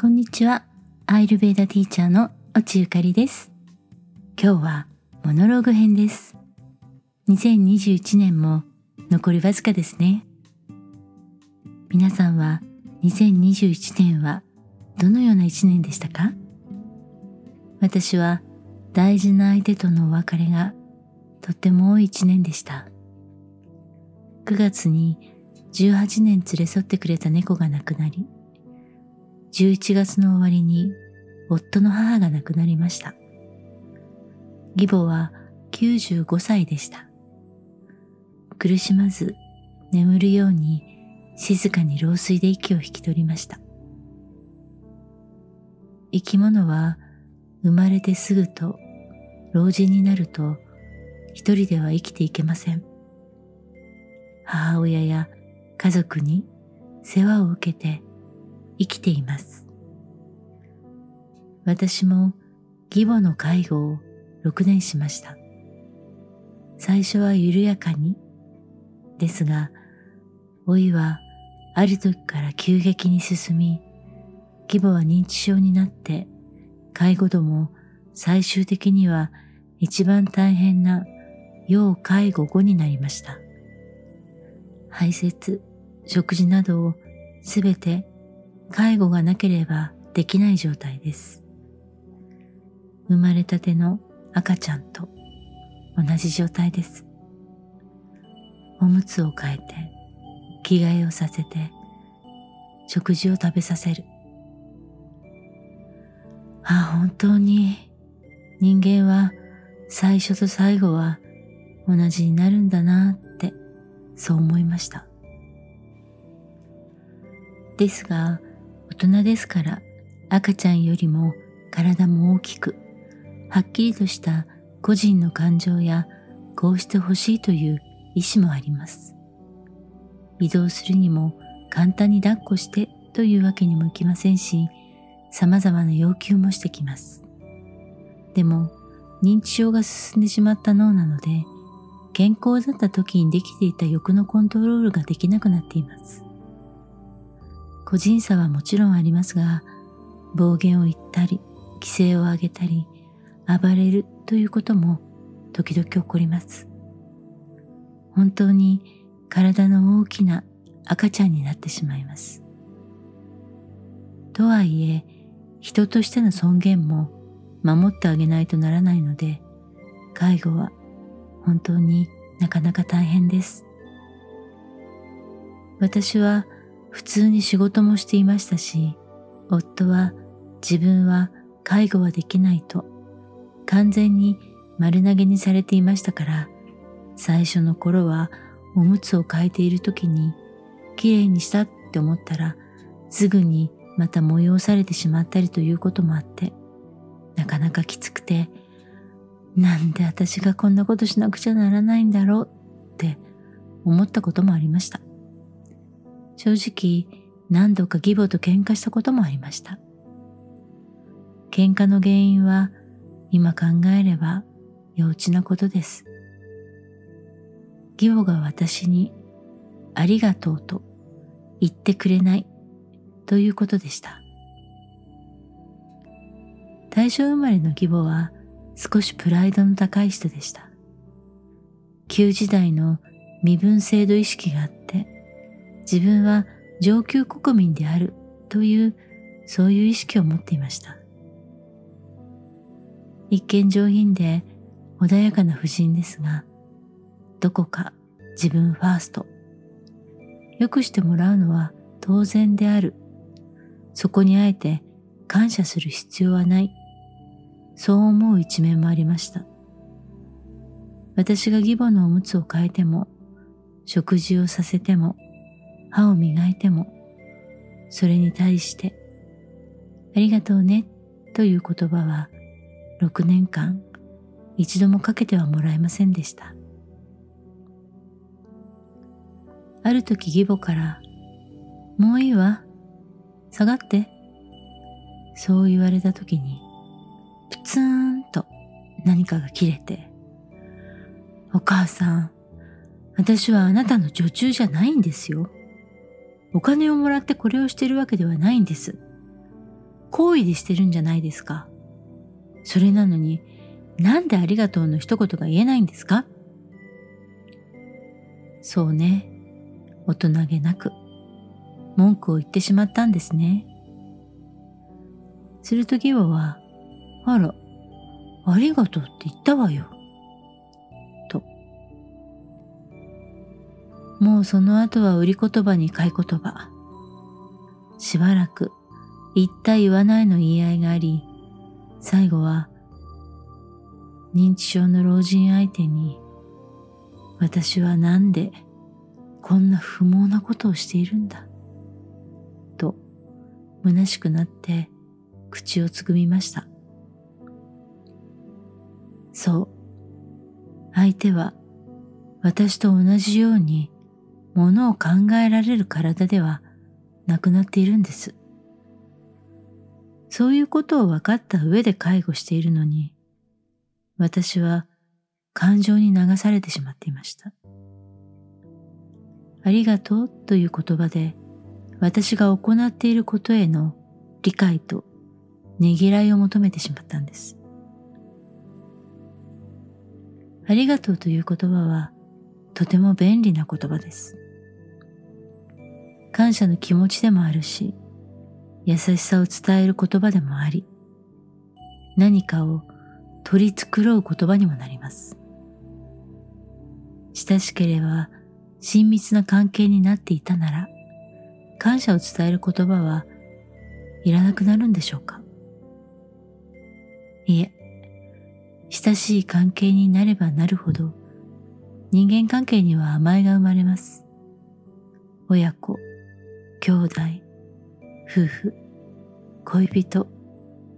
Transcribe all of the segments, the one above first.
こんにちは。アイルベーダティーチャーの落ゆかりです。今日はモノローグ編です。2021年も残りわずかですね。皆さんは2021年はどのような一年でしたか？私は大事な相手とのお別れがとっても多い一年でした。9月に18年連れ添ってくれた猫が亡くなり、11月の終わりに夫の母が亡くなりました。義母は95歳でした。苦しまず眠るように静かに老衰で息を引き取りました。生き物は生まれてすぐと老人になると一人では生きていけません。母親や家族に世話を受けて生きています。私も義母の介護を6年しました。最初は緩やかに、ですが、老いはある時から急激に進み、義母は認知症になって、介護度も最終的には一番大変な要介護後になりました。排泄、食事などをすべて介護がなければできない状態です。生まれたての赤ちゃんと同じ状態です。おむつを変えて、着替えをさせて、食事を食べさせる。あ、本当に人間は最初と最後は同じになるんだなってそう思いました。ですが、大人ですから赤ちゃんよりも体も大きく、はっきりとした個人の感情やこうしてほしいという意思もあります。移動するにも簡単に抱っこしてというわけにもいきませんし、様々な要求もしてきます。でも、認知症が進んでしまった脳なので、健康だった時にできていた欲のコントロールができなくなっています。個人差はもちろんありますが、暴言を言ったり、規制を上げたり、暴れるということも時々起こります。本当に体の大きな赤ちゃんになってしまいます。とはいえ、人としての尊厳も守ってあげないとならないので、介護は本当になかなか大変です。私は普通に仕事もしていましたし、夫は自分は介護はできないと完全に丸投げにされていましたから、最初の頃はおむつを替えている時にきれいにしたって思ったらすぐにまた催されてしまったりということもあって、なかなかきつくて、なんで私がこんなことしなくちゃならないんだろうって思ったこともありました。正直何度か義母と喧嘩したこともありました。喧嘩の原因は今考えれば幼稚なことです。義母が私にありがとうと言ってくれないということでした。大正生まれの義母は少しプライドの高い人でした。旧時代の身分制度意識があって自分は上級国民であるというそういう意識を持っていました。一見上品で穏やかな婦人ですが、どこか自分ファースト。よくしてもらうのは当然である。そこにあえて感謝する必要はない。そう思う一面もありました。私が義母のおむつを変えても、食事をさせても、歯を磨いても、それに対して、ありがとうねという言葉は6年間一度もかけてはもらえませんでした。ある時義母から、もういいわ、下がって、そう言われた時に、プツーンと何かが切れて、お母さん、私はあなたの女中じゃないんですよ。お金をもらってこれをしてるわけではないんです。好意でしてるんじゃないですか。それなのになんでありがとうの一言が言えないんですか？そうね。大人げなく文句を言ってしまったんですね。すると義母は、あら、ありがとうって言ったわよ。もうその後は売り言葉に買い言葉。しばらく言った言わないの言い合いがあり、最後は認知症の老人相手に私はなんでこんな不毛なことをしているんだと虚しくなって口をつぐみましたそう相手は私と同じようにものを考えられる体ではなくなっているんですそういうことを分かった上で介護しているのに、私は感情に流されてしまっていました。ありがとうという言葉で私が行っていることへの理解とねぎらいを求めてしまったんです。ありがとうという言葉はとても便利な言葉です。感謝の気持ちでもあるし、優しさを伝える言葉でもあり、何かを取り繕う言葉にもなります。親しければ親密な関係になっていたなら、感謝を伝える言葉はいらなくなるんでしょうかいえ、親しい関係になればなるほど、人間関係には甘えが生まれます。親子、兄弟、夫婦、恋人、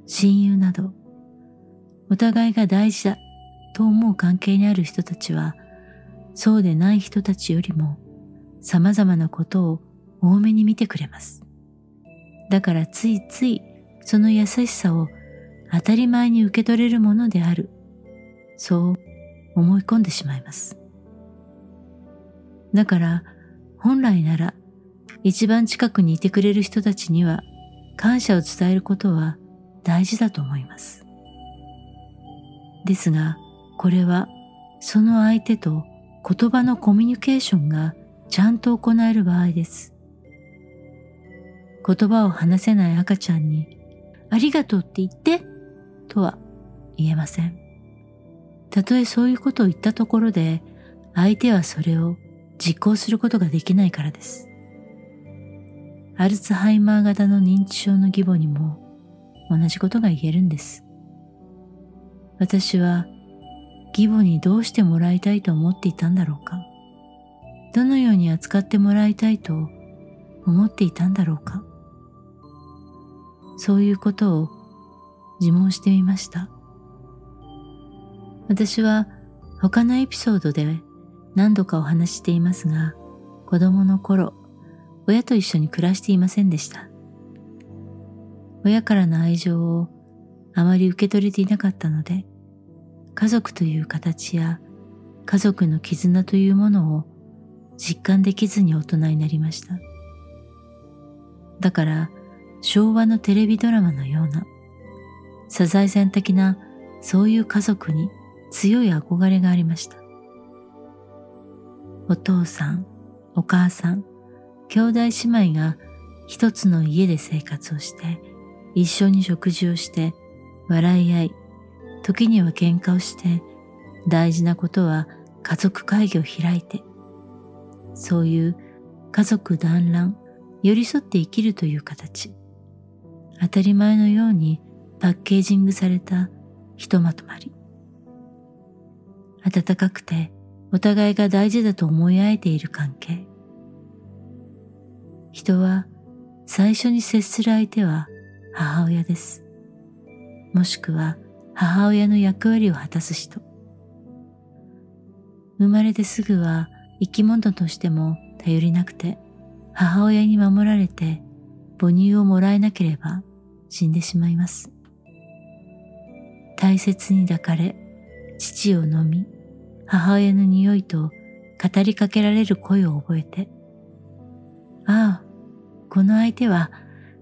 親友など、お互いが大事だと思う関係にある人たちは、そうでない人たちよりも様々なことを多めに見てくれます。だからついついその優しさを当たり前に受け取れるものである、そう思い込んでしまいます。だから本来なら一番近くにいてくれる人たちには感謝を伝えることは大事だと思います。ですが、これはその相手と言葉のコミュニケーションがちゃんと行える場合です。言葉を話せない赤ちゃんにありがとうって言ってとは言えません。たとえそういうことを言ったところで相手はそれを実行することができないからです。アルツハイマー型の認知症の義母にも同じことが言えるんです。私は義母にどうしてもらいたいと思っていたんだろうかどのように扱ってもらいたいと思っていたんだろうかそういうことを自問してみました。私は他のエピソードで何度かお話ししていますが、子供の頃、親と一緒に暮らしていませんでした。親からの愛情をあまり受け取れていなかったので、家族という形や家族の絆というものを実感できずに大人になりました。だから昭和のテレビドラマのようなサザエさん的なそういう家族に強い憧れがありました。お父さん、お母さん、兄弟姉妹が一つの家で生活をして一緒に食事をして笑い合い時には喧嘩をして大事なことは家族会議を開いてそういう家族団らん寄り添って生きるという形。当たり前のようにパッケージングされたひとまとまり。温かくてお互いが大事だと思い合えている関係人は最初に接する相手は母親です。もしくは母親の役割を果たす人。生まれてすぐは生き物としても頼りなくて母親に守られて母乳をもらえなければ死んでしまいます。大切に抱かれ父を飲み母親の匂いと語りかけられる声を覚えてああ、この相手は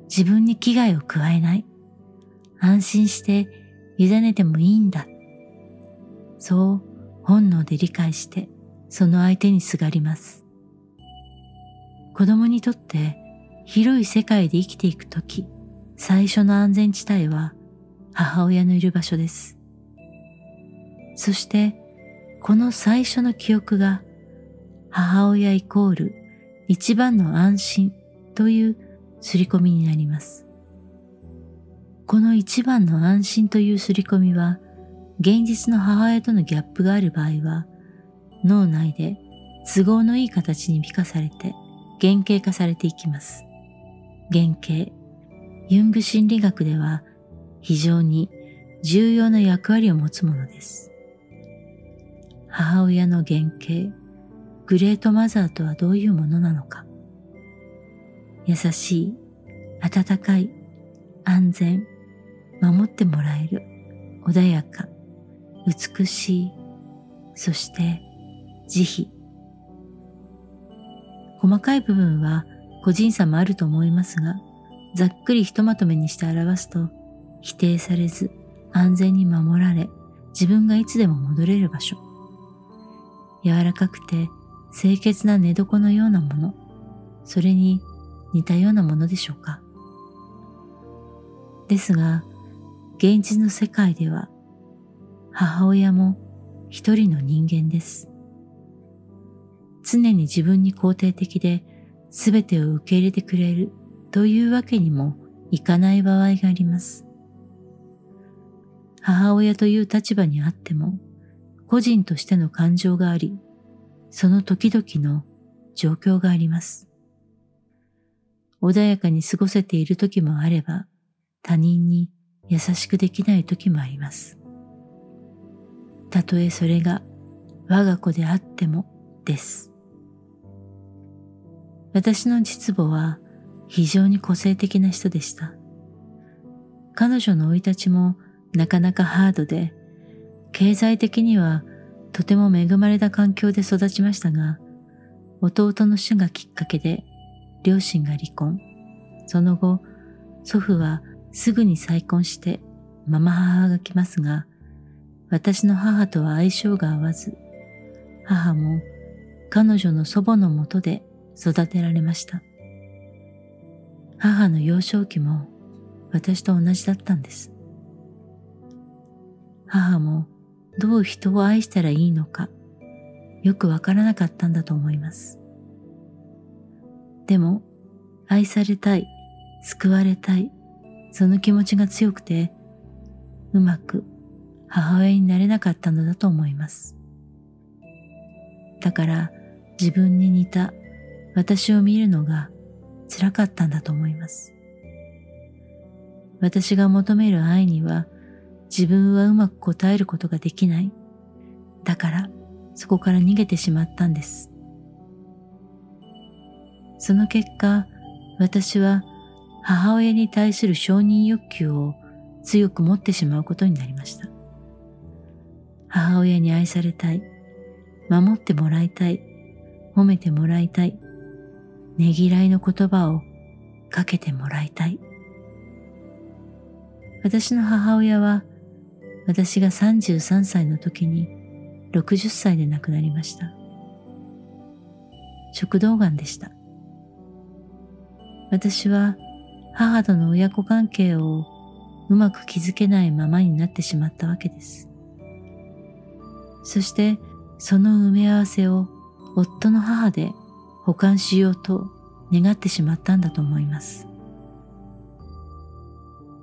自分に危害を加えない安心して委ねてもいいんだ。そう本能で理解してその相手にすがります。子供にとって広い世界で生きていくとき、最初の安全地帯は母親のいる場所です。そしてこの最初の記憶が母親イコール一番の安心という刷り込みになります。この一番の安心という刷り込みは現実の母親とのギャップがある場合は脳内で都合のいい形に美化されて原型化されていきます。原型、ユング心理学では非常に重要な役割を持つものです。母親の原型、グレートマザーとはどういうものなのか。優しい、温かい、安全、守ってもらえる、穏やか、美しい、そして慈悲。細かい部分は個人差もあると思いますが、ざっくりひとまとめにして表すと、否定されず安全に守られ、自分がいつでも戻れる場所。柔らかくて清潔な寝床のようなもの、それに似たようなものでしょうか。ですが、現実の世界では、母親も一人の人間です。常に自分に肯定的で全てを受け入れてくれるというわけにもいかない場合があります。母親という立場にあっても個人としての感情があり、その時々の状況があります。穏やかに過ごせている時もあれば、他人に優しくできない時もあります。たとえそれが我が子であってもです。私の実母は非常に個性的な人でした。彼女の生い立ちもなかなかハードで、経済的にはとても恵まれた環境で育ちましたが、弟の死がきっかけで両親が離婚。その後、祖父はすぐに再婚してママ母が来ますが、私の母とは相性が合わず、母も彼女の祖母のもとで育てられました。母の幼少期も私と同じだったんです。母もどう人を愛したらいいのかよくわからなかったんだと思います。でも愛されたい、救われたい、その気持ちが強くてうまく母親になれなかったのだと思います。だから自分に似た私を見るのが辛かったんだと思います。私が求める愛には自分はうまく答えることができない。だからそこから逃げてしまったんです。その結果、私は母親に対する承認欲求を強く持ってしまうことになりました。母親に愛されたい、守ってもらいたい、褒めてもらいたい、ねぎらいの言葉をかけてもらいたい。私の母親は私が33歳の時に60歳で亡くなりました。食道がんでした。私は母との親子関係をうまく築けないままになってしまったわけです。そしてその埋め合わせを夫の母で保管しようと願ってしまったんだと思います。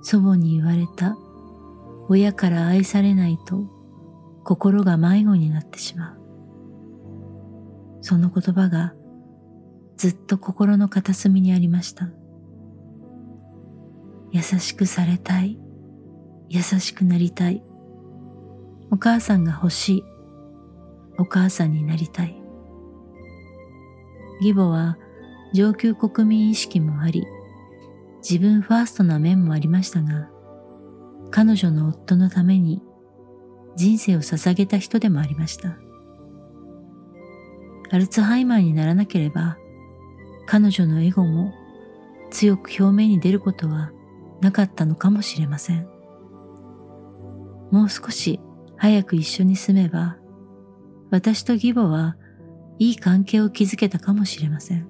祖母に言われた親から愛されないと心が迷子になってしまう。その言葉がずっと心の片隅にありました。優しくされたい。優しくなりたい。お母さんが欲しい。お母さんになりたい。義母は上級国民意識もあり、自分ファーストな面もありましたが、彼女の夫のために人生を捧げた人でもありました。アルツハイマーにならなければ彼女のエゴも強く表面に出ることはなかったのかもしれません。もう少し早く一緒に住めば、私と義母はいい関係を築けたかもしれません。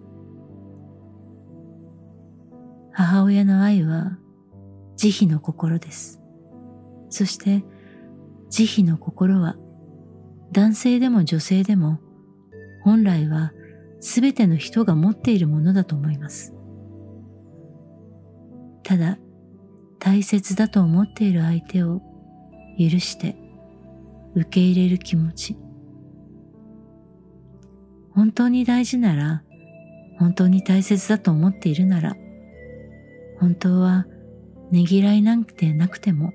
母親の愛は慈悲の心です。そして慈悲の心は男性でも女性でも本来はすべての人が持っているものだと思います。ただ大切だと思っている相手を許して受け入れる気持ち。本当に大事なら、本当に大切だと思っているなら、本当はねぎらいなんてなくても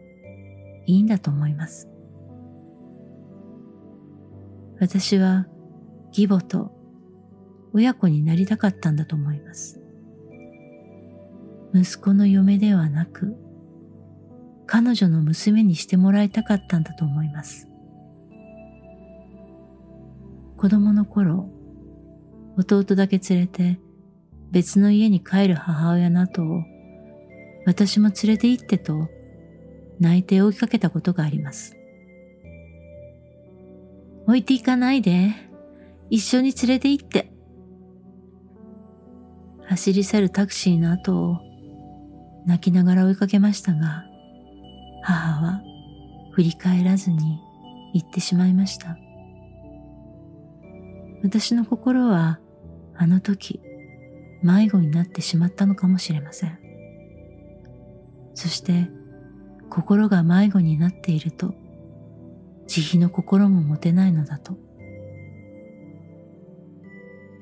いいんだと思います。私は義母と親子になりたかったんだと思います。息子の嫁ではなく、彼女の娘にしてもらいたかったんだと思います。子供の頃、弟だけ連れて別の家に帰る母親の後を私も連れて行ってと泣いて追いかけたことがあります。置いていかないで、一緒に連れて行って。走り去るタクシーの後を泣きながら追いかけましたが、母は振り返らずに行ってしまいました。私の心はあの時迷子になってしまったのかもしれません。そして心が迷子になっていると慈悲の心も持てないのだと。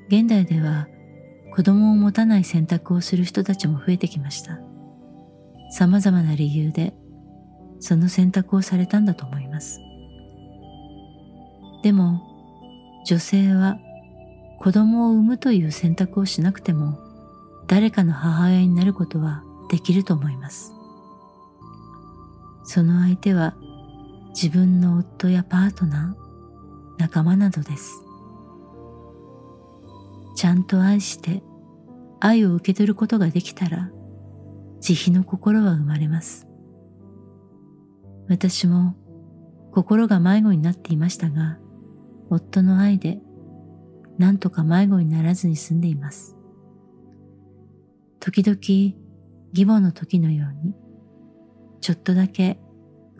現代では子供を持たない選択をする人たちも増えてきました。様々な理由でその選択をされたんだと思います。でも女性は子供を産むという選択をしなくても誰かの母親になることはできると思います。その相手は自分の夫やパートナー、仲間などです。ちゃんと愛して愛を受け取ることができたら慈悲の心は生まれます。私も心が迷子になっていましたが、夫の愛で何とか迷子にならずに済んでいます。時々義母の時のように、ちょっとだけ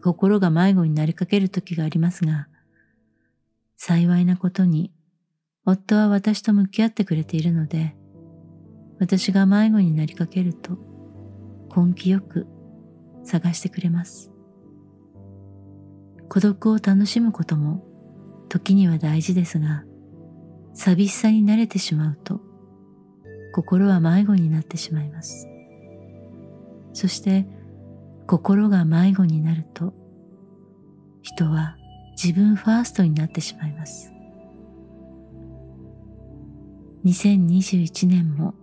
心が迷子になりかける時がありますが、幸いなことに夫は私と向き合ってくれているので、私が迷子になりかけると根気よく探してくれます。孤独を楽しむことも時には大事ですが、寂しさに慣れてしまうと、心は迷子になってしまいます。そして、心が迷子になると、人は自分ファーストになってしまいます。2021年も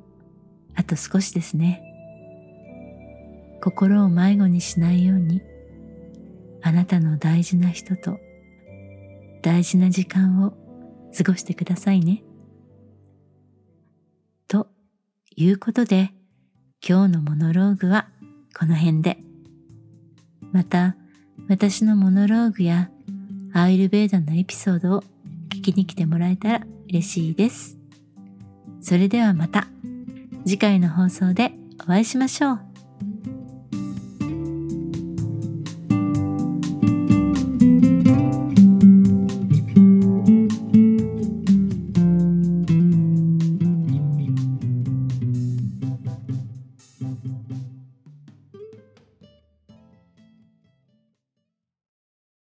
あと少しですね。心を迷子にしないように、あなたの大事な人と大事な時間を過ごしてくださいね。ということで、今日のモノローグはこの辺で。また、私のモノローグやアイルベーダのエピソードを聞きに来てもらえたら嬉しいです。それではまた次回の放送でお会いしましょう。